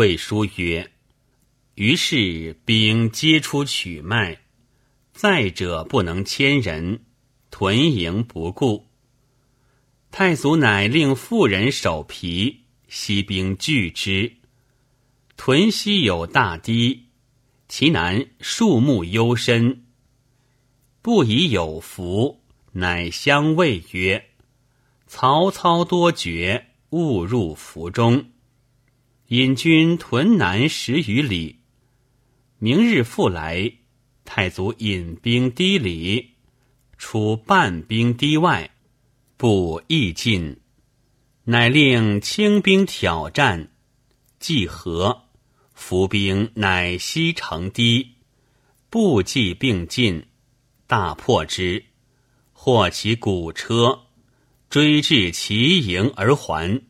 魏书曰：“于是兵皆出取麦，再者不能牵人，屯营不顾。太祖乃令妇人守皮，西兵拒之。屯西有大堤，其南树木幽深，不以有福，乃相谓曰：‘曹操多绝，误入福中。’”引军屯南十余里，明日复来。太祖引兵堤里，出半兵堤外，不亦进，乃令轻兵挑战，计和，伏兵乃西城堤，步骑并进，大破之，获其鼓车，追至其营而还。